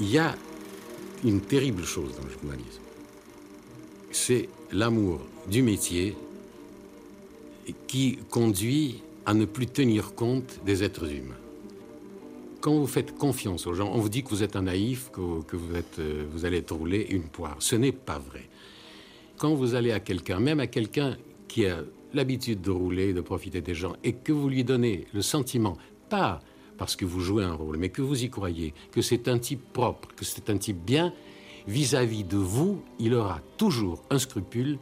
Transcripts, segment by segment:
Il y a une terrible chose dans le journalisme. C'est l'amour du métier qui conduit à ne plus tenir compte des êtres humains. Quand vous faites confiance aux gens, on vous dit que vous êtes un naïf, que, vous, êtes, euh, vous allez roulé une poire. Ce n'est pas vrai. Quand vous allez à quelqu'un, même à quelqu'un qui a l'habitude de rouler, de profiter des gens, et que vous lui donnez le sentiment, pas parce que vous jouez un rôle, mais que vous y croyez, que c'est un type propre, que c'est un type bien, vis-à-vis de vous, il aura toujours un scrupule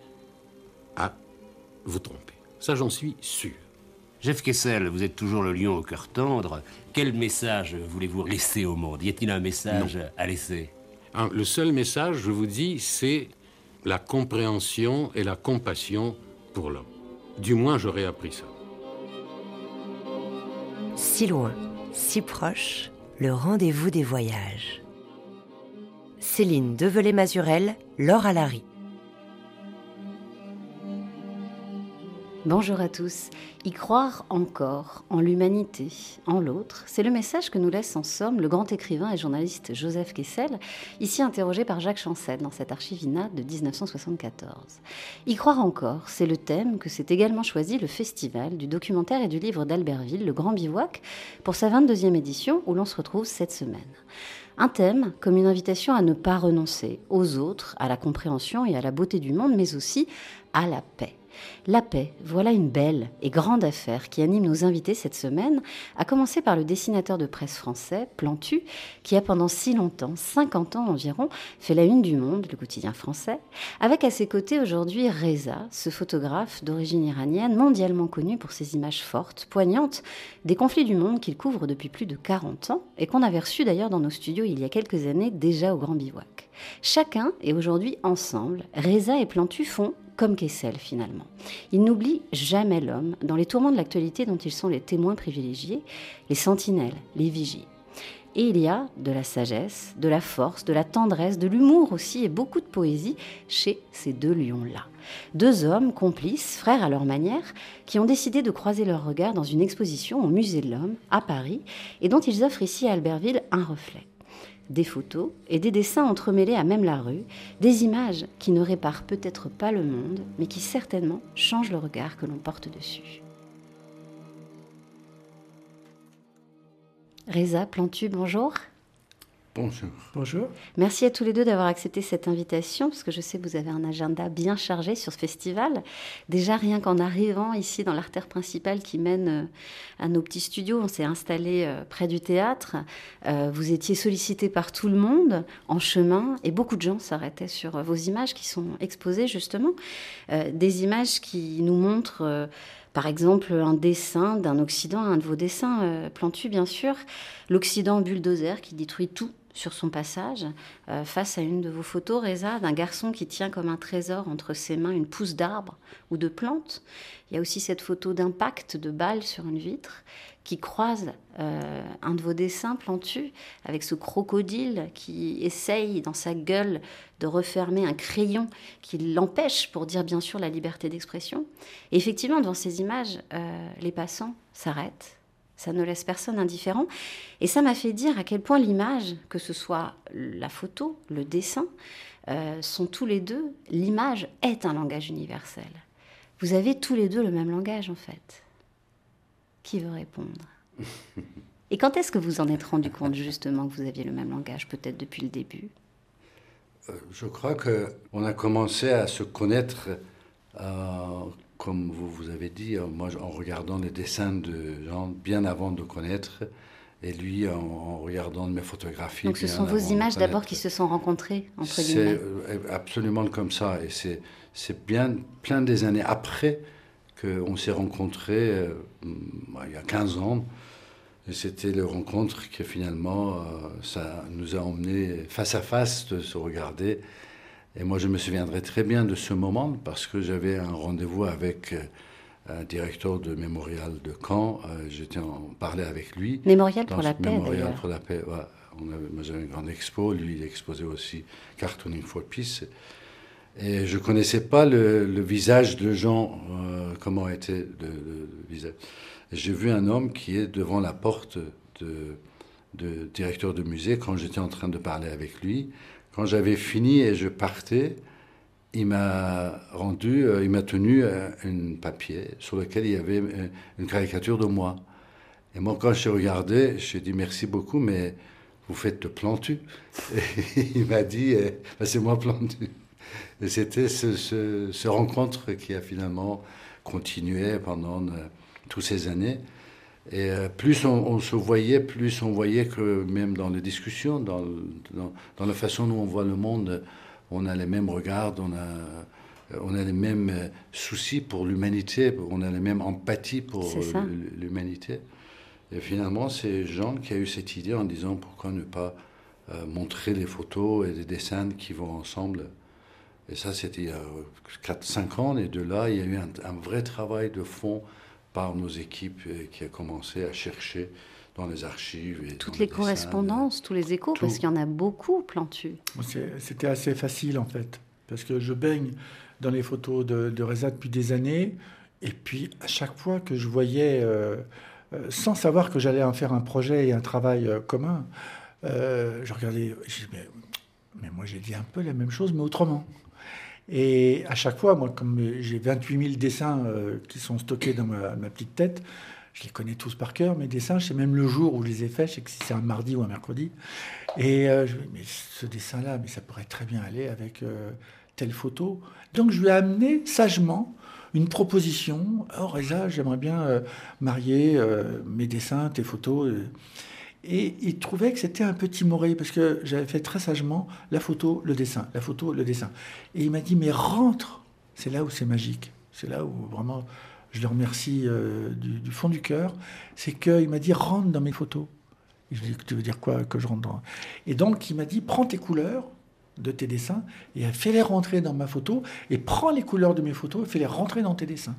à vous tromper. Ça, j'en suis sûr. Jeff Kessel, vous êtes toujours le lion au cœur tendre. Quel message voulez-vous laisser au monde? Y a-t-il un message à laisser? Le seul message, je vous dis, c'est la compréhension et la compassion pour l'homme. Du moins, j'aurais appris ça. Si loin si proche, le rendez-vous des voyages. Céline Develay-Mazurel, Laure Alary. Bonjour à tous. Y croire encore en l'humanité, en l'autre, c'est le message que nous laisse en somme le grand écrivain et journaliste Joseph Kessel, ici interrogé par Jacques Chancel dans cette archivina de 1974. Y croire encore, c'est le thème que s'est également choisi le festival du documentaire et du livre d'Albertville, Le Grand Bivouac, pour sa 22e édition où l'on se retrouve cette semaine. Un thème comme une invitation à ne pas renoncer aux autres, à la compréhension et à la beauté du monde, mais aussi à la paix. La paix, voilà une belle et grande affaire qui anime nos invités cette semaine, à commencer par le dessinateur de presse français, Plantu, qui a pendant si longtemps, 50 ans environ, fait la une du Monde, le quotidien français, avec à ses côtés aujourd'hui Reza, ce photographe d'origine iranienne, mondialement connu pour ses images fortes, poignantes, des conflits du monde qu'il couvre depuis plus de 40 ans et qu'on avait reçu d'ailleurs dans nos studios il y a quelques années déjà au Grand Bivouac. Chacun est aujourd'hui ensemble. Reza et Plantu font comme Kessel finalement. Ils n'oublient jamais l'homme dans les tourments de l'actualité dont ils sont les témoins privilégiés, les sentinelles, les vigies. Et il y a de la sagesse, de la force, de la tendresse, de l'humour aussi et beaucoup de poésie chez ces deux lions-là. Deux hommes complices, frères à leur manière, qui ont décidé de croiser leurs regards dans une exposition au Musée de l'Homme à Paris et dont ils offrent ici à Albertville un reflet des photos et des dessins entremêlés à même la rue, des images qui ne réparent peut-être pas le monde, mais qui certainement changent le regard que l'on porte dessus. Reza Plantu, bonjour. Bonjour. Bonjour. Merci à tous les deux d'avoir accepté cette invitation, parce que je sais que vous avez un agenda bien chargé sur ce festival. Déjà, rien qu'en arrivant ici dans l'artère principale qui mène euh, à nos petits studios, on s'est installé euh, près du théâtre. Euh, vous étiez sollicité par tout le monde en chemin, et beaucoup de gens s'arrêtaient sur vos images qui sont exposées justement. Des images qui nous montrent par exemple, un dessin d'un Occident, un de vos dessins, Plantu bien sûr, l'Occident bulldozer qui détruit tout sur son passage, euh, face à une de vos photos, Reza, d'un garçon qui tient comme un trésor entre ses mains une pousse d'arbre ou de plante. Il y a aussi cette photo d'impact de balle sur une vitre qui croise euh, un de vos dessins plantus avec ce crocodile qui essaye dans sa gueule de refermer un crayon qui l'empêche, pour dire bien sûr la liberté d'expression. Effectivement, devant ces images, euh, les passants s'arrêtent ça ne laisse personne indifférent. Et ça m'a fait dire à quel point l'image, que ce soit la photo, le dessin, euh, sont tous les deux, l'image est un langage universel. Vous avez tous les deux le même langage en fait. Qui veut répondre? Et quand est-ce que vous en êtes rendu compte justement que vous aviez le même langage, peut-être depuis le début? Euh, Je crois qu'on a commencé à se connaître euh, comme vous, vous avez dit, euh, moi en regardant les dessins de gens bien avant de connaître, et lui en, regardant mes photographies. Donc ce sont vos images d'abord qui se sont rencontrées, entre guillemets C'est euh, absolument comme ça, et c'est bien plein des années après qu'on s'est rencontrés, euh, il y a 15 ans, et c'était le rencontre qui finalement, ça nous a emmenés face à face de se regarder et moi, je me souviendrai très bien de ce moment parce que j'avais un rendez-vous avec euh, un directeur de Mémorial de Caen. Euh, j'étais en parler avec lui. Mémorial pour la paix. Mémorial pour la paix. Ouais. On avait, moi, j'avais une grande expo. Lui, il exposait aussi Cartooning for Peace. Et je connaissais pas le, visage de Jean, euh, comment était le, visage. J'ai vu un homme qui est devant la porte de, de directeur de musée quand j'étais en train de parler avec lui. Quand j'avais fini et je partais, il m'a rendu, euh, il m'a tenu un papier sur lequel il y avait une caricature de moi. Et moi, quand je regardé, je lui ai dit merci beaucoup, mais vous faites le plantu. Il m'a dit, ben, c'est moi plantu. Et c'était ce, ce, rencontre qui a finalement continué pendant euh, toutes ces années. Et euh, plus on, se voyait, plus on voyait que même dans les discussions, dans, dans, la façon dont on voit le monde, on a les mêmes regards, on a, on a les mêmes euh, soucis pour l'humanité, on a les mêmes empathies pour l'humanité. Et finalement, c'est Jean qui a eu cette idée en disant pourquoi ne pas euh, montrer les photos et les dessins qui vont ensemble. Et ça, c'était il y a 4-5 ans. Et de là, il y a eu un, vrai travail de fond par nos équipes euh, qui a commencé à chercher dans les archives. Et Toutes les, correspondances, tous les échos, parce qu'il y en a beaucoup plantus. C'était assez facile en fait, parce que je baigne dans les photos de, de Reza depuis des années. Et puis, à chaque fois que je voyais euh, euh, sans savoir que j'allais en faire un projet et un travail euh, commun. Euh, je regardais, je mais, mais, moi j'ai dit un peu la même chose, mais autrement. Et à chaque fois, moi, comme j'ai 28 000 dessins qui sont stockés dans ma, petite tête, je les connais tous par cœur, mes dessins. Je sais même le jour où je les ai faits, je sais que si c'est un mardi ou un mercredi. Et je mais ce dessin-là, mais ça pourrait très bien aller avec telle photo. Donc je lui ai amené sagement une proposition. Oh Reza, j'aimerais bien euh, marier euh, mes dessins, tes photos. Euh. Et il trouvait que c'était un peu timoré parce que j'avais fait très sagement la photo, le dessin, la photo, le dessin. Et il m'a dit mais rentre, c'est là où c'est magique, c'est là où vraiment je le remercie du, fond du cœur, c'est qu'il m'a dit rentre dans mes photos. je lui ai dit tu veux dire quoi que je rentre dans? Et donc il m'a dit prends tes couleurs, de tes dessins et fais-les rentrer dans ma photo et prends les couleurs de mes photos et fais-les rentrer dans tes dessins.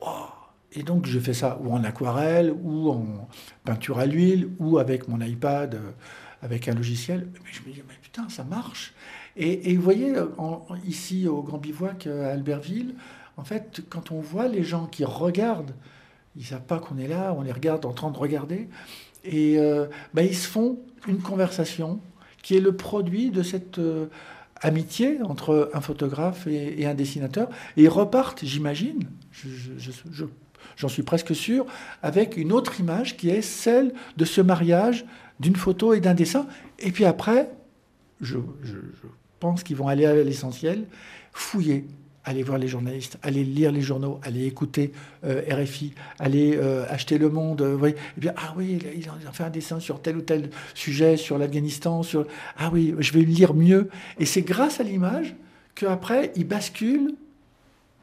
Oh et donc je fais ça ou en aquarelle ou en peinture à l'huile ou avec mon iPad, euh, avec un logiciel. Mais je me dis, mais putain, ça marche. Et, vous voyez, ici au Grand Bivouac à Albertville, en fait, quand on voit les gens qui regardent, ils ne savent pas qu'on est là, on les regarde en train de regarder, et euh, ben, ils se font une conversation qui est le produit de cette euh, amitié entre un photographe et, un dessinateur. Et ils repartent, j'imagine, j'en suis presque sûr, avec une autre image qui est celle de ce mariage d'une photo et d'un dessin. Et puis après, je pense qu'ils vont aller à l'essentiel, fouiller aller voir les journalistes, aller lire les journaux, aller écouter euh, RFI, aller euh, acheter Le Monde. Euh, et bien, ah oui, ils ont fait un dessin sur tel ou tel sujet, sur l'Afghanistan, sur... Ah oui, je vais lire mieux. Et c'est grâce à l'image qu'après, ils basculent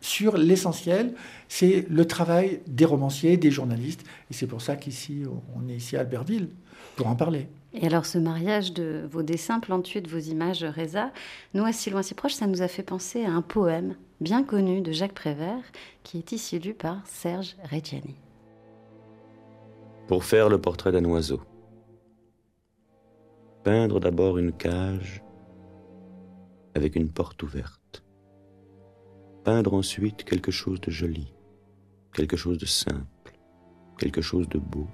sur l'essentiel, c'est le travail des romanciers, des journalistes. Et c'est pour ça qu'ici, on est ici à Albertville, pour en parler. Et alors, ce mariage de vos dessins plantués, de vos images, Reza, nous, à si loin, si proche, ça nous a fait penser à un poème bien connu de Jacques Prévert, qui est ici lu par Serge Reggiani. Pour faire le portrait d'un oiseau, peindre d'abord une cage avec une porte ouverte. Peindre ensuite quelque chose de joli, quelque chose de simple, quelque chose de beau,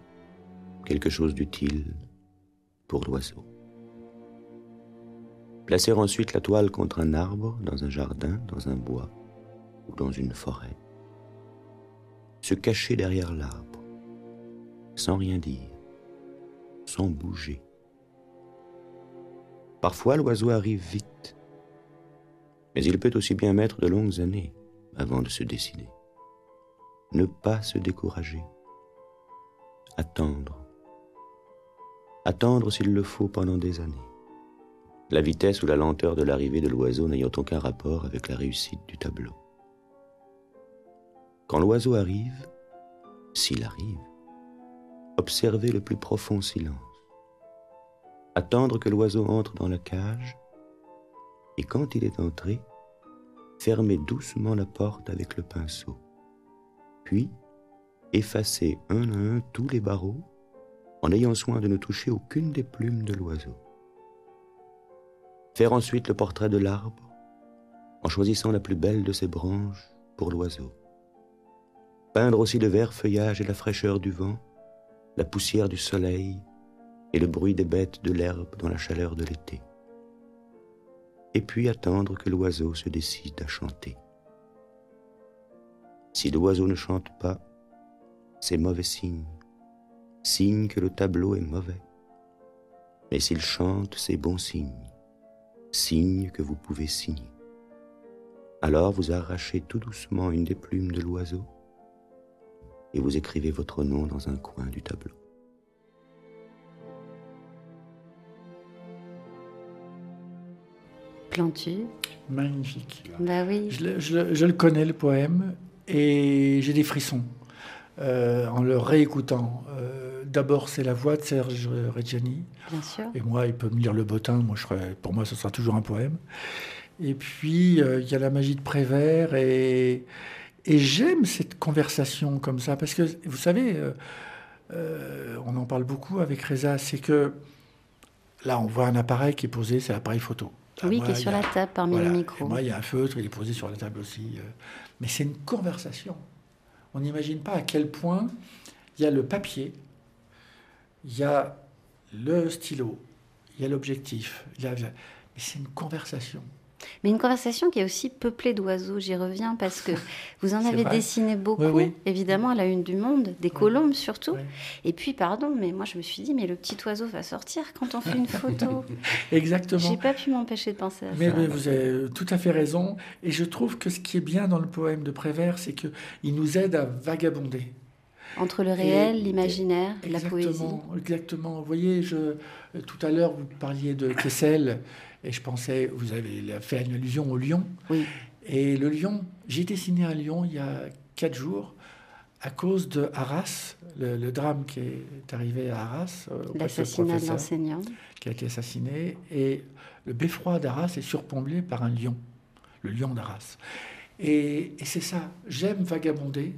quelque chose d'utile pour l'oiseau. Placer ensuite la toile contre un arbre, dans un jardin, dans un bois ou dans une forêt. Se cacher derrière l'arbre, sans rien dire, sans bouger. Parfois l'oiseau arrive vite, mais il peut aussi bien mettre de longues années avant de se décider. Ne pas se décourager. Attendre. Attendre s'il le faut pendant des années la vitesse ou la lenteur de l'arrivée de l'oiseau n'ayant aucun rapport avec la réussite du tableau. Quand l'oiseau arrive, s'il arrive, observez le plus profond silence. Attendre que l'oiseau entre dans la cage, et quand il est entré, fermez doucement la porte avec le pinceau. Puis, effacez un à un tous les barreaux en ayant soin de ne toucher aucune des plumes de l'oiseau. Faire ensuite le portrait de l'arbre en choisissant la plus belle de ses branches pour l'oiseau. Peindre aussi le vert feuillage et la fraîcheur du vent, la poussière du soleil et le bruit des bêtes de l'herbe dans la chaleur de l'été. Et puis attendre que l'oiseau se décide à chanter. Si l'oiseau ne chante pas, c'est mauvais signe, signe que le tableau est mauvais. Mais s'il chante, c'est bon signe, signe que vous pouvez signer. Alors vous arrachez tout doucement une des plumes de l'oiseau et vous écrivez votre nom dans un coin du tableau. Plantu. Magnifique. Bah oui. Je, je, je le connais, le poème, et j'ai des frissons euh, en le réécoutant. Euh, D'abord, c'est la voix de Serge Reggiani. Bien sûr. Et moi, il peut me lire le bottin. Moi, je serais, pour moi, ce sera toujours un poème. Et puis, euh, il y a la magie de Prévert. Et, et j'aime cette conversation comme ça. Parce que, vous savez, on en parle beaucoup avec Reza. C'est que là, on voit un appareil qui est posé, c'est l'appareil photo. Oui, moi, qui est sur a- la table parmi voilà. les micros. moi, il y a un feutre, il est posé sur la table aussi. euh. Mais c'est une conversation. On n'imagine pas à quel point il y a le papier, il y a le stylo, il y a l'objectif. il y a- Mais c'est une conversation. Mais une conversation qui est aussi peuplée d'oiseaux, j'y reviens, parce que vous en avez vrai. dessiné beaucoup, Oui, oui. évidemment, à la une du monde, des colombes surtout. Et puis, pardon, mais moi je me suis dit, mais le petit oiseau va sortir quand on fait une photo. Exactement. J'ai pas pu m'empêcher de penser à Mais, ça. mais vous avez tout à fait raison. Et je trouve que ce qui est bien dans le poème de Prévert, c'est qu'il nous aide à vagabonder. Entre le réel, l'imaginaire, la poésie. Exactement. Vous voyez, je, tout à l'heure, vous parliez de Kessel, et je pensais, vous avez fait une allusion au lion. Oui. Et le lion, j'ai dessiné un lion il y a quatre jours à cause de Arras, le, le drame qui est arrivé à Arras, euh, L'assassinat de l'enseignant. qui a été assassiné. Et le beffroi d'Arras est surplombé par un lion, le lion d'Arras. Et, et c'est ça, j'aime vagabonder.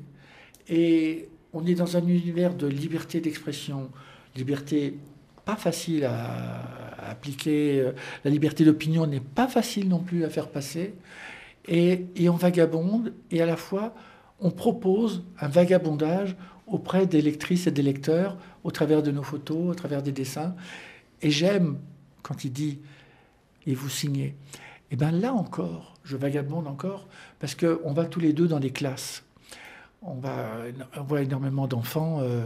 Et on est dans un univers de liberté d'expression, liberté pas facile à appliquer. euh, La liberté d'opinion n'est pas facile non plus à faire passer. Et, et on vagabonde, et à la fois, on propose un vagabondage auprès des lectrices et des lecteurs au travers de nos photos, au travers des dessins. Et j'aime quand il dit et vous signez. Et bien là encore, je vagabonde encore parce que on va tous les deux dans des classes. On, va, on voit énormément d'enfants euh,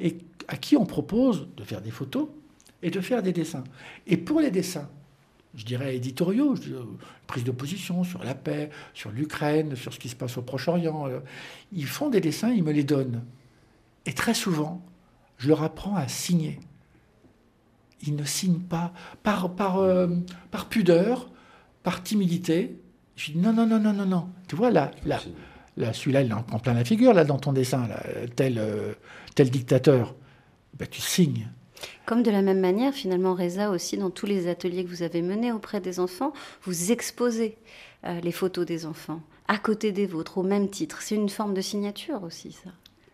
et à qui on propose de faire des photos et de faire des dessins. Et pour les dessins, je dirais éditoriaux, je dirais, prise de position sur la paix, sur l'Ukraine, sur ce qui se passe au Proche-Orient, euh, ils font des dessins, ils me les donnent. Et très souvent, je leur apprends à signer. Ils ne signent pas par, par, euh, par pudeur, par timidité. Je dis non, non, non, non, non, non. Tu vois, là, là, là celui-là, il en prend plein la figure, là, dans ton dessin, tel, euh, tel dictateur. Ben, tu signes. Comme de la même manière, finalement, Reza, aussi, dans tous les ateliers que vous avez menés auprès des enfants, vous exposez euh, les photos des enfants à côté des vôtres, au même titre. C'est une forme de signature aussi, ça.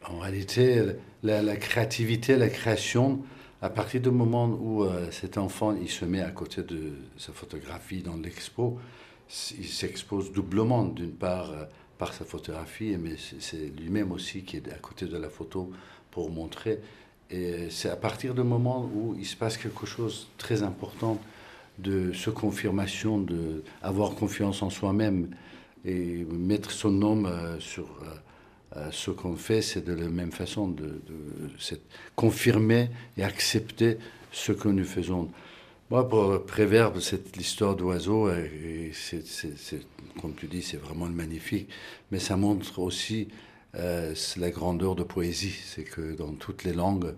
En réalité, la, créativité, la création, à partir du moment où euh, cet enfant il se met à côté de sa photographie dans l'expo, il s'expose doublement, d'une part euh, par sa photographie, mais c'est lui-même aussi qui est à côté de la photo pour montrer. Et c'est à partir du moment où il se passe quelque chose de très important de ce confirmation, de avoir confiance en soi-même et mettre son nom euh, sur euh, euh, ce qu'on fait, c'est de la même façon de, confirmer et accepter ce que nous faisons. Moi, pour Préverbe, c'est l'histoire d'oiseaux, euh, et c'est, comme tu dis, c'est vraiment magnifique, mais ça montre aussi c'est la grandeur de poésie. C'est que dans toutes les langues,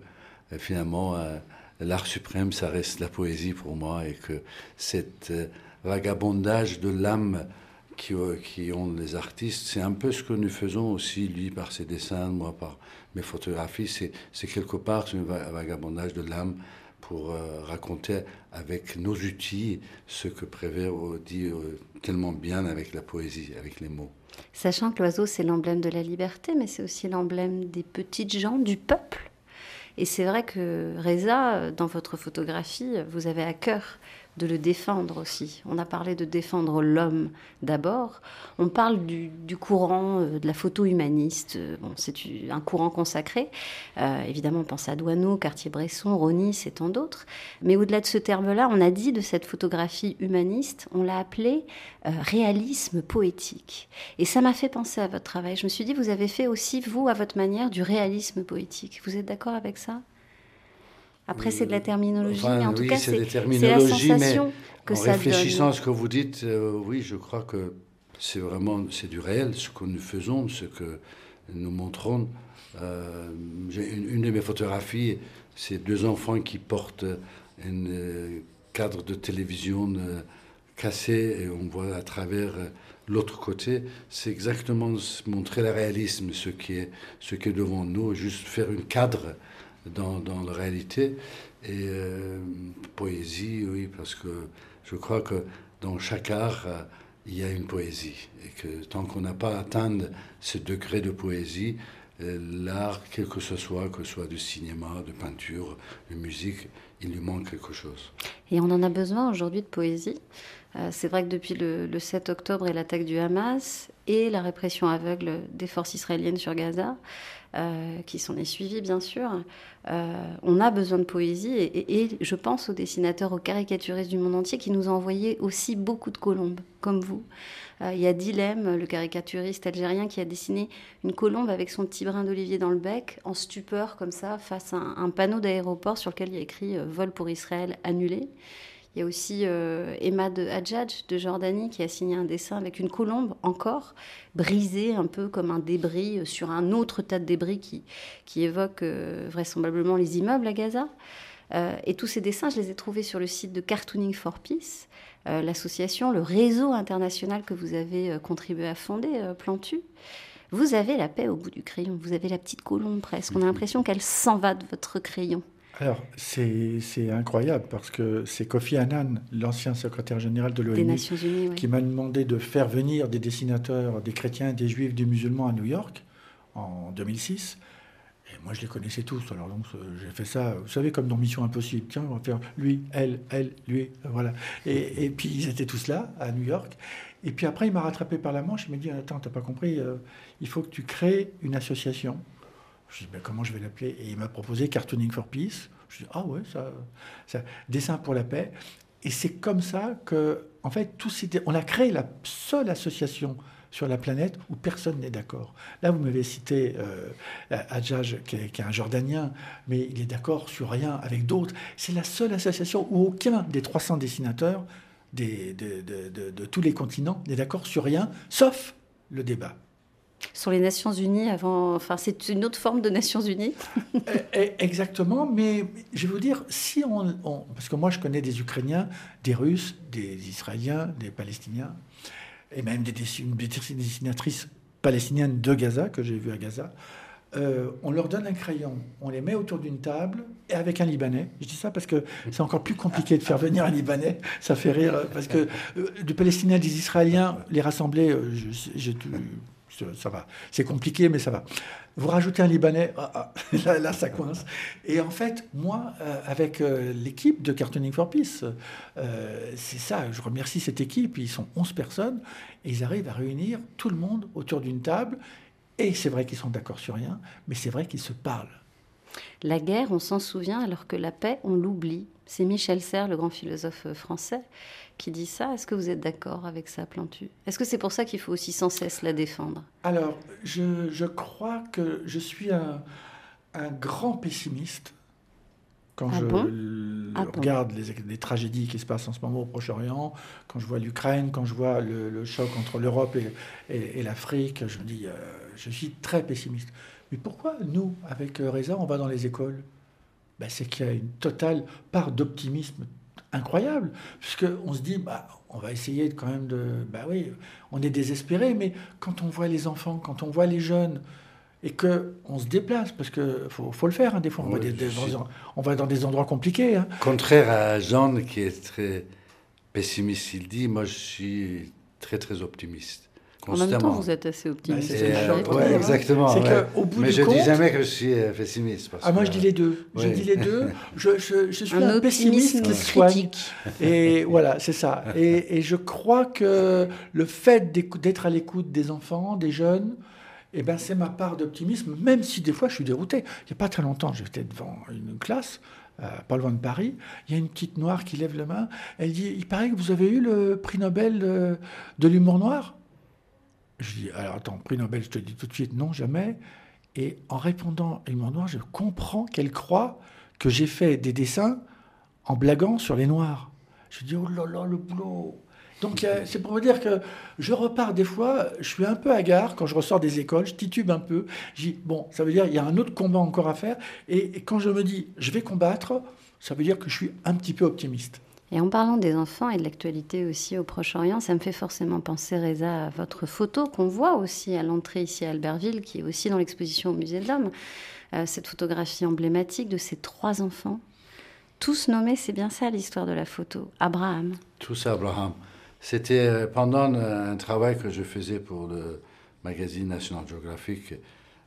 euh, finalement, euh, l'art suprême, ça reste la poésie pour moi, et que cet euh, vagabondage de l'âme qui, euh, ont les artistes, c'est un peu ce que nous faisons aussi, lui par ses dessins, moi par mes photographies, c'est, quelque part un va- vagabondage de l'âme pour euh, raconter avec nos outils ce que Prévert euh, dit euh, tellement bien avec la poésie, avec les mots. Sachant que l'oiseau, c'est l'emblème de la liberté, mais c'est aussi l'emblème des petites gens, du peuple. Et c'est vrai que Reza, dans votre photographie, vous avez à cœur de le défendre aussi. On a parlé de défendre l'homme d'abord. On parle du, courant euh, de la photo humaniste. Bon, c'est un courant consacré. Euh, évidemment, on pense à Douaneau, Cartier-Bresson, Ronis et tant d'autres. Mais au-delà de ce terme-là, on a dit de cette photographie humaniste, on l'a appelée euh, réalisme poétique. Et ça m'a fait penser à votre travail. Je me suis dit, vous avez fait aussi, vous, à votre manière, du réalisme poétique. Vous êtes d'accord avec ça? Après, c'est de la terminologie, mais en tout cas, c'est la sensation que en réfléchissant à ce que vous dites, euh, oui, je crois que c'est vraiment c'est du réel, ce que nous faisons, ce que nous montrons. Euh, une, de mes photographies, c'est deux enfants qui portent un euh, cadre de télévision cassé et on voit à travers l'autre côté. C'est exactement montrer le réalisme, ce qui est, ce qui est devant nous, juste faire un cadre dans, la réalité. Et euh, poésie, oui, parce que je crois que dans chaque art, euh, il y a une poésie. Et que tant qu'on n'a pas atteint ce degré de poésie, euh, l'art, quel que ce soit, que ce soit du cinéma, de peinture, de musique, il lui manque quelque chose. Et on en a besoin aujourd'hui de poésie. c'est vrai que depuis le 7 octobre et l'attaque du Hamas et la répression aveugle des forces israéliennes sur Gaza, euh, qui s'en est suivi bien sûr. Euh, on a besoin de poésie et, je pense aux dessinateurs, aux caricaturistes du monde entier qui nous ont envoyé aussi beaucoup de colombes, comme vous. Euh, il y a Dilem, le caricaturiste algérien, qui a dessiné une colombe avec son petit brin d'olivier dans le bec, en stupeur comme ça, face à un, un panneau d'aéroport sur lequel il y a écrit Vol pour Israël annulé. Il y a aussi euh, Emma de Hadjadj de Jordanie qui a signé un dessin avec une colombe encore brisée un peu comme un débris euh, sur un autre tas de débris qui, qui évoque euh, vraisemblablement les immeubles à Gaza. et tous ces dessins, je les ai trouvés sur le site de Cartooning for Peace, l'association, le réseau international que vous avez contribué à fonder, Plantu. Vous avez la paix au bout du crayon, vous avez la petite colombe presque. On a l'impression qu'elle s'en va de votre crayon. Alors, c'est incroyable parce que c'est Kofi Annan, l'ancien secrétaire général de l'ONU, qui m'a demandé de faire venir des dessinateurs, des chrétiens, des juifs, des musulmans à New York en 2006. Et moi, je les connaissais tous. Alors, donc, j'ai fait ça, vous savez, comme dans Mission Impossible. Tiens, on va faire lui, elle, elle, lui, voilà. Et, et puis, ils étaient tous là, à New York. Et puis après, il m'a rattrapé par la manche. Il m'a dit Attends, t'as pas compris, euh, il faut que tu crées une association je dis, ben, comment je vais l'appeler? Et il m'a proposé Cartooning for Peace. Je dis, ah ouais, ça, dessin pour la paix. Et c'est comme ça que, en fait, on a créé la seule association sur la planète où personne n'est d'accord. Là, vous m'avez cité euh, Adjaj, qui est, un Jordanien, mais il est d'accord sur rien avec d'autres. C'est la seule association où aucun des 300 dessinateurs des, de tous les continents n'est d'accord sur rien, sauf le débat sur les Nations Unies avant. Enfin, c'est une autre forme de Nations Unies. Eh, eh, exactement, mais je vais vous dire, si on, Parce que moi, je connais des Ukrainiens, des Russes, des Israéliens, des Palestiniens, et même des, dessinatrices palestiniennes de Gaza, que j'ai vues à Gaza. Euh, on leur donne un crayon, on les met autour d'une table et avec un Libanais. Je dis ça parce que c'est encore plus compliqué de faire venir un Libanais. Ça fait rire parce que euh, du Palestinien, des Israéliens, les rassembler, euh, j'ai ça va. C'est compliqué, mais ça va. Vous rajoutez un Libanais, ah, ah, là, ça coince. Et en fait, moi, euh, avec euh, l'équipe de Cartooning for Peace, euh, c'est ça, je remercie cette équipe, ils sont 11 personnes, et ils arrivent à réunir tout le monde autour d'une table, et c'est vrai qu'ils sont d'accord sur rien, mais c'est vrai qu'ils se parlent. La guerre, on s'en souvient, alors que la paix, on l'oublie. C'est Michel Serres, le grand philosophe français, qui dit ça. Est-ce que vous êtes d'accord avec ça, Plantu? Est-ce que c'est pour ça qu'il faut aussi sans cesse la défendre? Alors, je, crois que je suis un, grand pessimiste quand ah je ah regarde les, tragédies qui se passent en ce moment au Proche-Orient, quand je vois l'Ukraine, quand je vois le, choc entre l'Europe et, l'Afrique, je me dis, euh, je suis très pessimiste. Mais pourquoi nous, avec Reza, on va dans les écoles? Ben, C'est qu'il y a une totale part d'optimisme incroyable, puisqu'on se dit, bah, on va essayer quand même de... Bah oui, on est désespéré, mais quand on voit les enfants, quand on voit les jeunes, et que on se déplace, parce qu'il faut, faut, le faire, hein, des fois, on, va on, va dans des endroits compliqués. Hein. Contraire à Jean, qui est très pessimiste, il dit, moi je suis très très optimiste. En même temps, vous êtes assez optimiste. Euh, le ouais, exactement. C'est ouais. qu'au bout Mais du je compte- dis jamais que je suis euh, pessimiste. parce Ah, moi, que- je dis les deux. Je dis les deux. Je, je, je suis Un un, pessimiste qui se soigne. critique. Et voilà, c'est ça. Et, et je crois que le fait d'être à l'écoute des enfants, des jeunes, eh ben, c'est ma part d'optimisme, même si des fois je suis dérouté. Il n'y a pas très longtemps, j'étais devant une classe, euh, pas loin de Paris. Il y a une petite noire qui lève la main. Elle dit Il paraît que vous avez eu le prix Nobel de, de l'humour noir? Je dis Alors attends, prix Nobel, je te dis tout de suite non, jamais. Et en répondant à l'humour noir, je comprends qu'elle croit que j'ai fait des dessins en blaguant sur les noirs. Je dis, oh là là, le boulot. Donc euh, c'est pour vous dire que je repars des fois, je suis un peu hagard quand je ressors des écoles, je titube un peu. Je dis, bon, ça veut dire il y a un autre combat encore à faire. Et quand je me dis, je vais combattre, ça veut dire que je suis un petit peu optimiste. Et en parlant des enfants et de l'actualité aussi au Proche-Orient, ça me fait forcément penser, Reza, à votre photo qu'on voit aussi à l'entrée ici à Albertville, qui est aussi dans l'exposition au Musée de l'Homme. Euh, cette photographie emblématique de ces trois enfants, tous nommés, c'est bien ça l'histoire de la photo. Abraham, Tout ça, Abraham. C'était euh, pendant un travail que je faisais pour le magazine National Geographic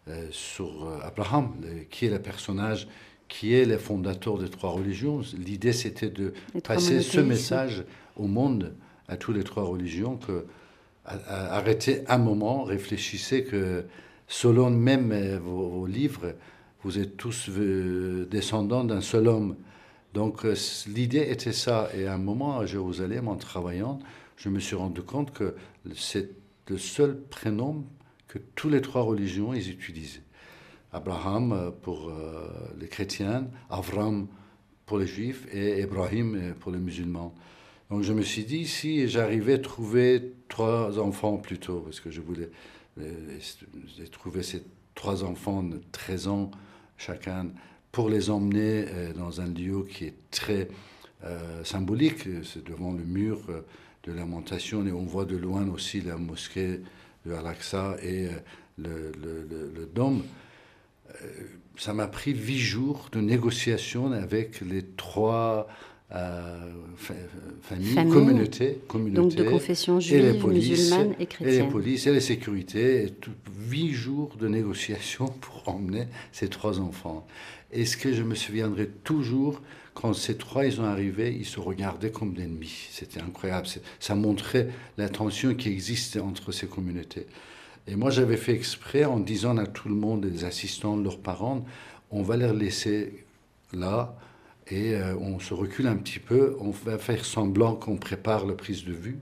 euh, sur euh, Abraham, qui est le personnage, qui est le fondateur des trois religions. L'idée, c'était de passer ce message au monde, à toutes les trois religions, que à- à- arrêtez un moment, réfléchissez que selon même euh, vos, vos livres, vous êtes tous euh, descendants d'un seul homme. Donc euh, l'idée était ça. Et à un moment à Jérusalem, en travaillant, je me suis rendu compte que c'est le seul prénom que toutes les trois religions ils utilisaient. Abraham euh, pour euh, les chrétiens, Avram pour les juifs et Ibrahim euh, pour les musulmans. Donc je me suis dit, si j'arrivais à trouver trois enfants plutôt, parce que je voulais trouvé ces trois enfants de 13 ans chacun, pour les emmener dans un lieu qui est très symbolique, c'est devant le mur de lamentation, et on voit de loin aussi la mosquée de Al-Aqsa et le dôme. Euh, ça m'a pris huit jours de négociation avec les trois euh, fa- familles, Familles. communautés, donc communautés de confession et les juive, polices, musulmane et et les polices et les sécurités, et tout- huit jours de négociation pour emmener ces trois enfants. Et ce que je me souviendrai toujours, quand ces trois ils sont arrivés, ils se regardaient comme des ennemis? C'était incroyable. Ça montrait la tension qui existait entre ces communautés. Et moi, j'avais fait exprès en disant à tout le monde, les assistants, leurs parents, on va les laisser là et euh, on se recule un petit peu, on va faire semblant qu'on prépare la prise de vue.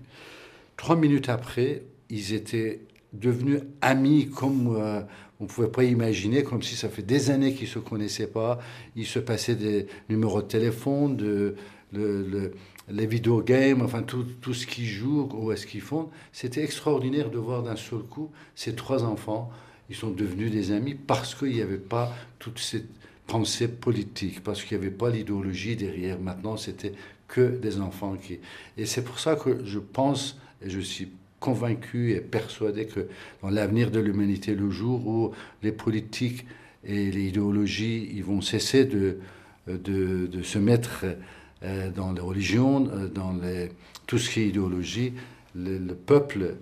Trois minutes après, ils étaient devenus amis comme euh, on ne pouvait pas imaginer, comme si ça fait des années qu'ils ne se connaissaient pas. Ils se passaient des numéros de téléphone, de, le- le- les vidéogames, enfin tout, ce qu'ils jouent ou est-ce qu'ils font. C'était extraordinaire de voir d'un seul coup ces trois enfants. Ils sont devenus des amis parce qu'il n'y avait pas toute cette pensée politique, parce qu'il n'y avait pas l'idéologie derrière. Maintenant, c'était que des enfants qui. Et c'est pour ça que je pense, et je suis convaincu et persuadé que dans l'avenir de l'humanité, le jour où les politiques et les idéologies ils vont cesser de, de, de se mettre euh, dans les religions, euh, dans les, tout ce qui est idéologie, le, le peuple,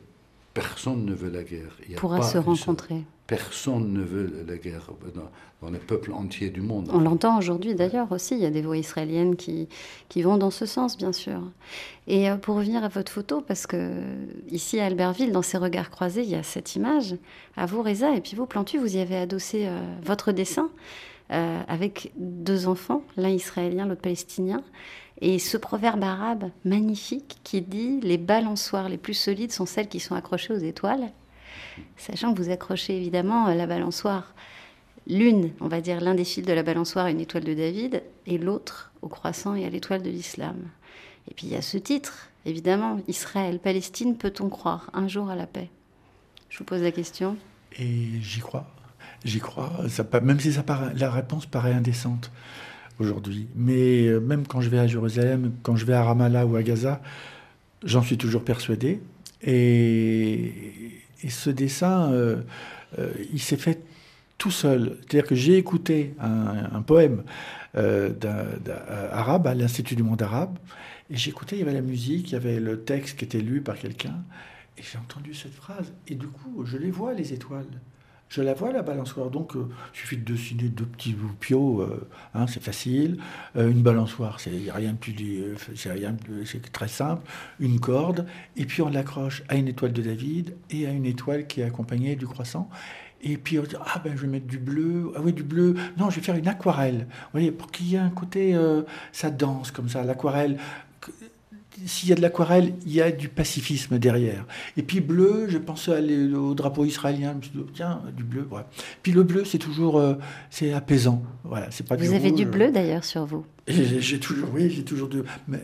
personne ne veut la guerre. Il pourra pas se rencontrer. Personne ne veut la guerre dans, les peuples entiers du monde. On l'entend aujourd'hui d'ailleurs aussi, il y a des voix israéliennes qui, qui vont dans ce sens, bien sûr. Et euh, pour revenir à votre photo, parce que ici à Albertville, dans ces regards croisés, il y a cette image, à vous Reza, et puis vous Plantu, vous y avez adossé euh, votre dessin euh, avec deux enfants, l'un israélien, l'autre palestinien, et ce proverbe arabe magnifique qui dit Les balançoires les plus solides sont celles qui sont accrochées aux étoiles, sachant que vous accrochez évidemment la balançoire l'une, on va dire, l'un des fils de la balançoire une étoile de David, et l'autre au croissant et à l'étoile de l'islam. Et puis il y a ce titre, évidemment, Israël, Palestine, peut-on croire un jour à la paix? Je vous pose la question. Et j'y crois. J'y crois. Même si la réponse paraît indécente aujourd'hui. Mais euh, même quand je vais à Jérusalem, quand je vais à Ramallah ou à Gaza, j'en suis toujours persuadé. Et, et ce dessin, euh, euh, il s'est fait tout seul. C'est-à-dire que j'ai écouté un, poème euh, arabe à l'Institut du monde arabe. Et j'écoutais, il y avait la musique, il y avait le texte qui était lu par quelqu'un. Et j'ai entendu cette phrase, et du coup, je les vois, les étoiles. Je la vois, la balançoire. Donc, il suffit de dessiner deux petits piaux, hein, c'est facile. une balançoire, c'est rien de plus, c'est très simple. Une corde, et puis on l'accroche à une étoile de David et à une étoile qui est accompagnée du croissant. Et puis on dit, ah ben je vais mettre du bleu, ah oui du bleu, non je vais faire une aquarelle. Vous voyez, pour qu'il y ait un côté, ça danse comme ça, l'aquarelle s'il y a de l'aquarelle, il y a du pacifisme derrière. Et puis bleu, je pensais au drapeau israélien, je me suis dit, tiens, du bleu. Puis le bleu, c'est toujours, euh, c'est apaisant. Voilà, c'est pas vous avez du bleu d'ailleurs sur vous. J'ai toujours, oui, j'ai toujours du. Mais,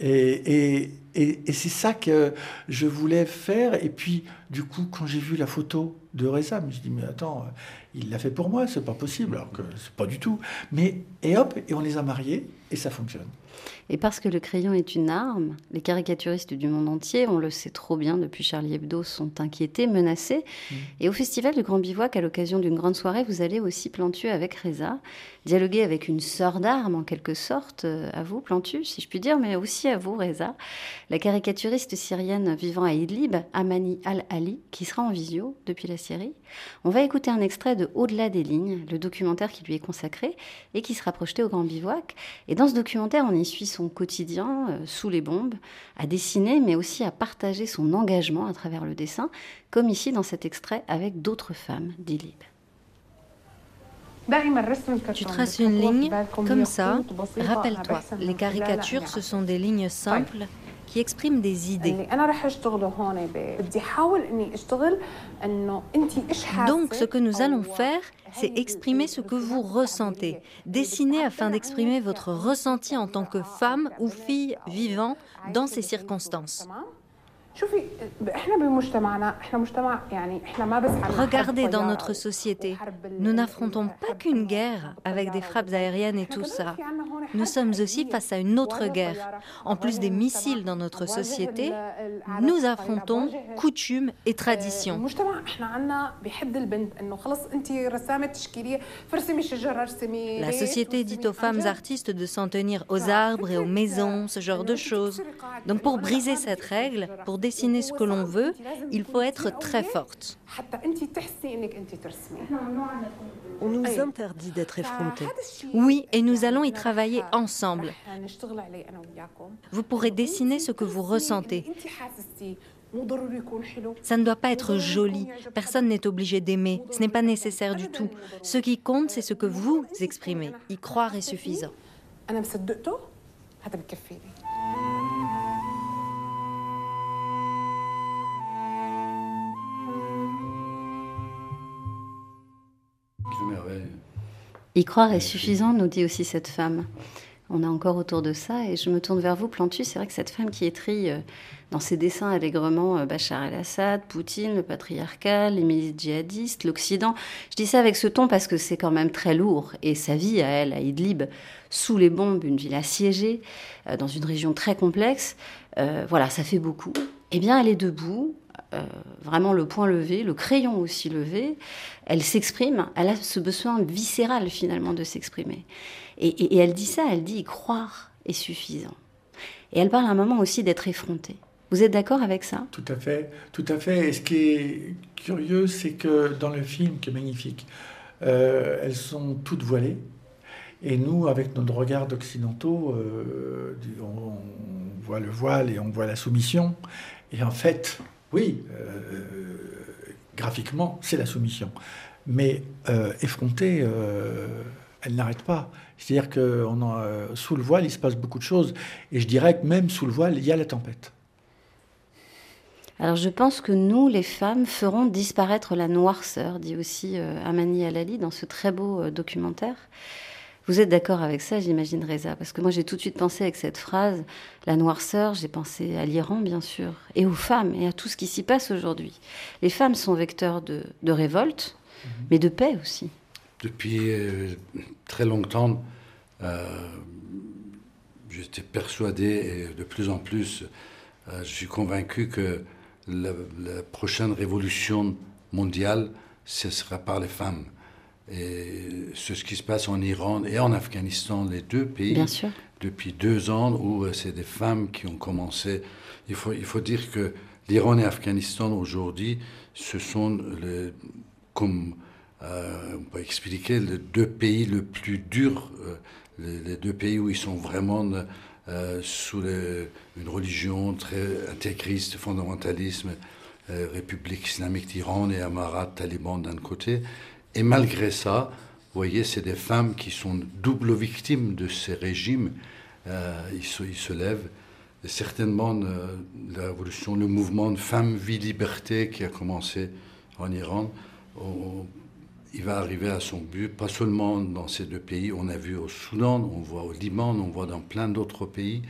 et, et, et, c'est ça que je voulais faire. Et puis, du coup, quand j'ai vu la photo de Reza, je me suis dit, mais attends, il l'a fait pour moi, c'est pas possible, alors que c'est pas du tout. Mais, et hop, et on les a mariés, et ça fonctionne. Et parce que le crayon est une arme, les caricaturistes du monde entier, on le sait trop bien depuis Charlie Hebdo, sont inquiétés, menacés. Mm. Et au Festival du Grand Bivouac, à l'occasion d'une grande soirée, vous allez aussi, Plantu, avec Reza, dialoguer avec une sœur d'armes, en quelque sorte, euh, à vous, Plantu, si je puis dire, mais aussi à vous, Reza, la caricaturiste syrienne vivant à Idlib, Amani Al-Ali, qui sera en visio depuis la Syrie. On va écouter un extrait de Au-delà des lignes, le documentaire qui lui est consacré et qui sera projeté au Grand Bivouac. Et dans ce documentaire, on y suit son quotidien euh, sous les bombes, à dessiner, mais aussi à partager son engagement à travers le dessin, comme ici dans cet extrait avec d'autres femmes d'Ilib. Tu traces une ligne comme ça. Rappelle-toi, les caricatures, ce sont des lignes simples qui expriment des idées. Donc ce que nous allons faire, c'est exprimer ce que vous ressentez. Dessiner afin d'exprimer votre ressenti en tant que femme ou fille vivant dans ces circonstances. Regardez dans notre société, nous n'affrontons pas qu'une guerre avec des frappes aériennes et tout ça. Nous sommes aussi face à une autre guerre. En plus des missiles dans notre société, nous affrontons coutumes et traditions. La société dit aux femmes artistes de s'en tenir aux arbres et aux maisons, ce genre de choses. Donc pour briser cette règle, pour dessiner ce que l'on veut, il faut être très forte. On nous interdit d'être effrontés. Oui, et nous allons y travailler ensemble. Vous pourrez dessiner ce que vous ressentez. Ça ne doit pas être joli. Personne n'est obligé d'aimer. Ce n'est pas nécessaire du tout. Ce qui compte, c'est ce que vous exprimez. Y croire est suffisant. Y croire est suffisant, nous dit aussi cette femme. On est encore autour de ça et je me tourne vers vous, Plantu. C'est vrai que cette femme qui étrit euh, dans ses dessins allègrement euh, Bachar el-Assad, Poutine, le patriarcat, les milices djihadistes, l'Occident. Je dis ça avec ce ton parce que c'est quand même très lourd et sa vie à elle, à Idlib, sous les bombes, une ville assiégée, euh, dans une région très complexe, voilà, ça fait beaucoup. Eh bien, elle est debout, euh, vraiment le point levé, le crayon aussi levé, elle s'exprime, elle a ce besoin viscéral finalement de s'exprimer. Et, elle dit ça, elle dit croire est suffisant. Et elle parle à un moment aussi d'être effrontée. Vous êtes d'accord avec ça? Tout à fait, tout à fait. Et ce qui est curieux, c'est que dans le film, qui est magnifique, euh, elles sont toutes voilées. Et nous, avec notre regard occidentaux, euh, on, voit le voile et on voit la soumission. Et en fait, oui, euh, graphiquement, c'est la soumission. Mais euh, effrontée, euh, elle n'arrête pas. C'est-à-dire que sous le voile, il se passe beaucoup de choses. Et je dirais que même sous le voile, il y a la tempête. Alors je pense que nous, les femmes, ferons disparaître la noirceur, dit aussi Amani Alali dans ce très beau documentaire. Vous êtes d'accord avec ça, j'imagine, Reza? Parce que moi, j'ai tout de suite pensé avec cette phrase, la noirceur, j'ai pensé à l'Iran, bien sûr, et aux femmes, et à tout ce qui s'y passe aujourd'hui. Les femmes sont vecteurs de, révolte, mhm. mais de paix aussi. Depuis euh, très longtemps, euh, j'étais persuadé, et de plus en plus, euh, je suis convaincu que la, la prochaine révolution mondiale, ce sera par les femmes. Et c'est ce qui se passe en Iran et en Afghanistan, les deux pays, Bien sûr. depuis deux ans, où euh, c'est des femmes qui ont commencé. Il faut, il faut dire que l'Iran et l'Afghanistan aujourd'hui, ce sont, comme on peut expliquer, les deux pays les plus durs, les, deux pays où ils sont vraiment sous une religion très intégriste, fondamentalisme, République islamique d'Iran et Amarat, Taliban d'un côté. Et malgré ça, vous voyez, c'est des femmes qui sont double victimes de ces régimes. Euh, ils, se, ils, se, lèvent. Et certainement, euh, la révolution, le mouvement de femmes, vie, liberté qui a commencé en Iran, il va arriver à son but, pas seulement dans ces deux pays. On a vu au Soudan, on voit au Liban, on voit dans plein d'autres pays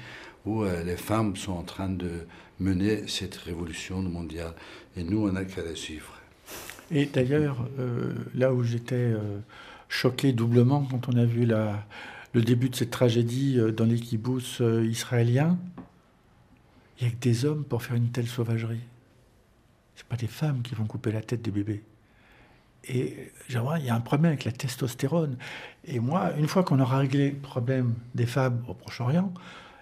où euh, les femmes sont en train de mener cette révolution mondiale. Et nous, on n'a qu'à la suivre. Et d'ailleurs, là où j'étais choqué doublement quand on a vu le début de cette tragédie euh, dans les kibbutz euh, israéliens. Il n'y a que des hommes pour faire une telle sauvagerie. Ce pas des femmes qui vont couper la tête des bébés. Et il y a un problème avec la testostérone. Et moi, une fois qu'on aura réglé le problème des femmes au Proche-Orient,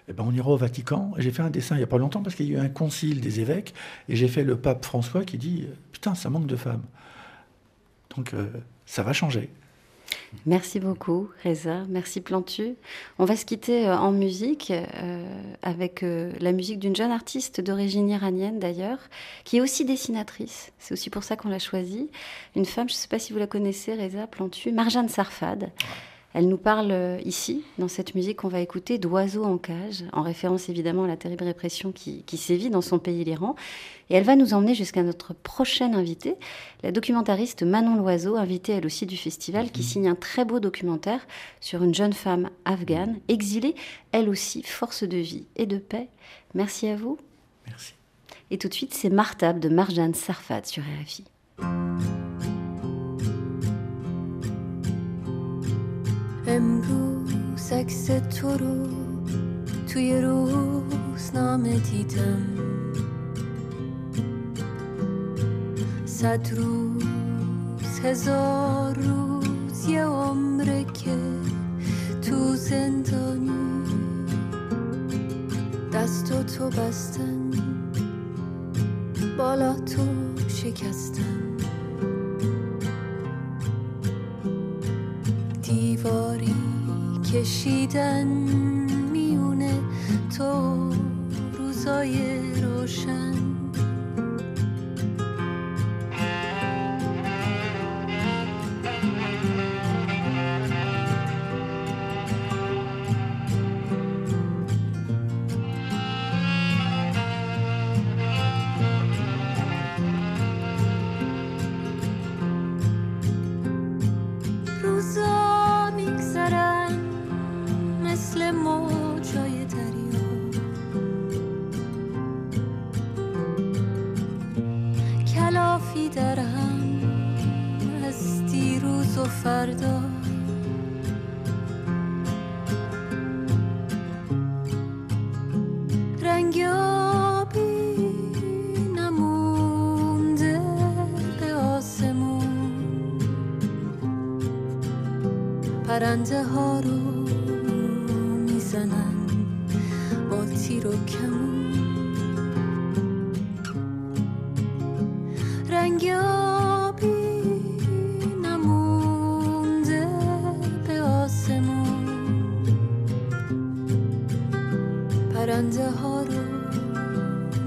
eh ben on ira au Vatican. J'ai fait un dessin il n'y a pas longtemps parce qu'il y a eu un concile des évêques et j'ai fait le pape François qui dit Putain, ça manque de femmes. Donc euh, ça va changer. Merci beaucoup, Reza. Merci, Plantu. On va se quitter euh, en musique euh, avec euh, la musique d'une jeune artiste d'origine iranienne, d'ailleurs, qui est aussi dessinatrice. C'est aussi pour ça qu'on l'a choisie. Une femme, je ne sais pas si vous la connaissez, Reza Plantu, Marjane Sarfad. Elle nous parle euh, ici, dans cette musique qu'on va écouter, d'oiseaux en cage, en référence évidemment à la terrible répression qui, sévit dans son pays, l'Iran. Et elle va nous emmener jusqu'à notre prochaine invitée, la documentariste Manon Loiseau, invitée elle aussi du festival, qui signe un très beau documentaire sur une jeune femme afghane, exilée, elle aussi, force de vie et de paix. Merci à vous. Merci. Et tout de suite, c'est Martab de Marjane Sarfat sur RFI. امروز عکس تو رو توی روزنامه دیدم. صد روز هزار روز یه عمره که تو زندانی دست تو بستن بالا تو شکستن. کشیدن میونه تو روزای روشن. پرنده ها رو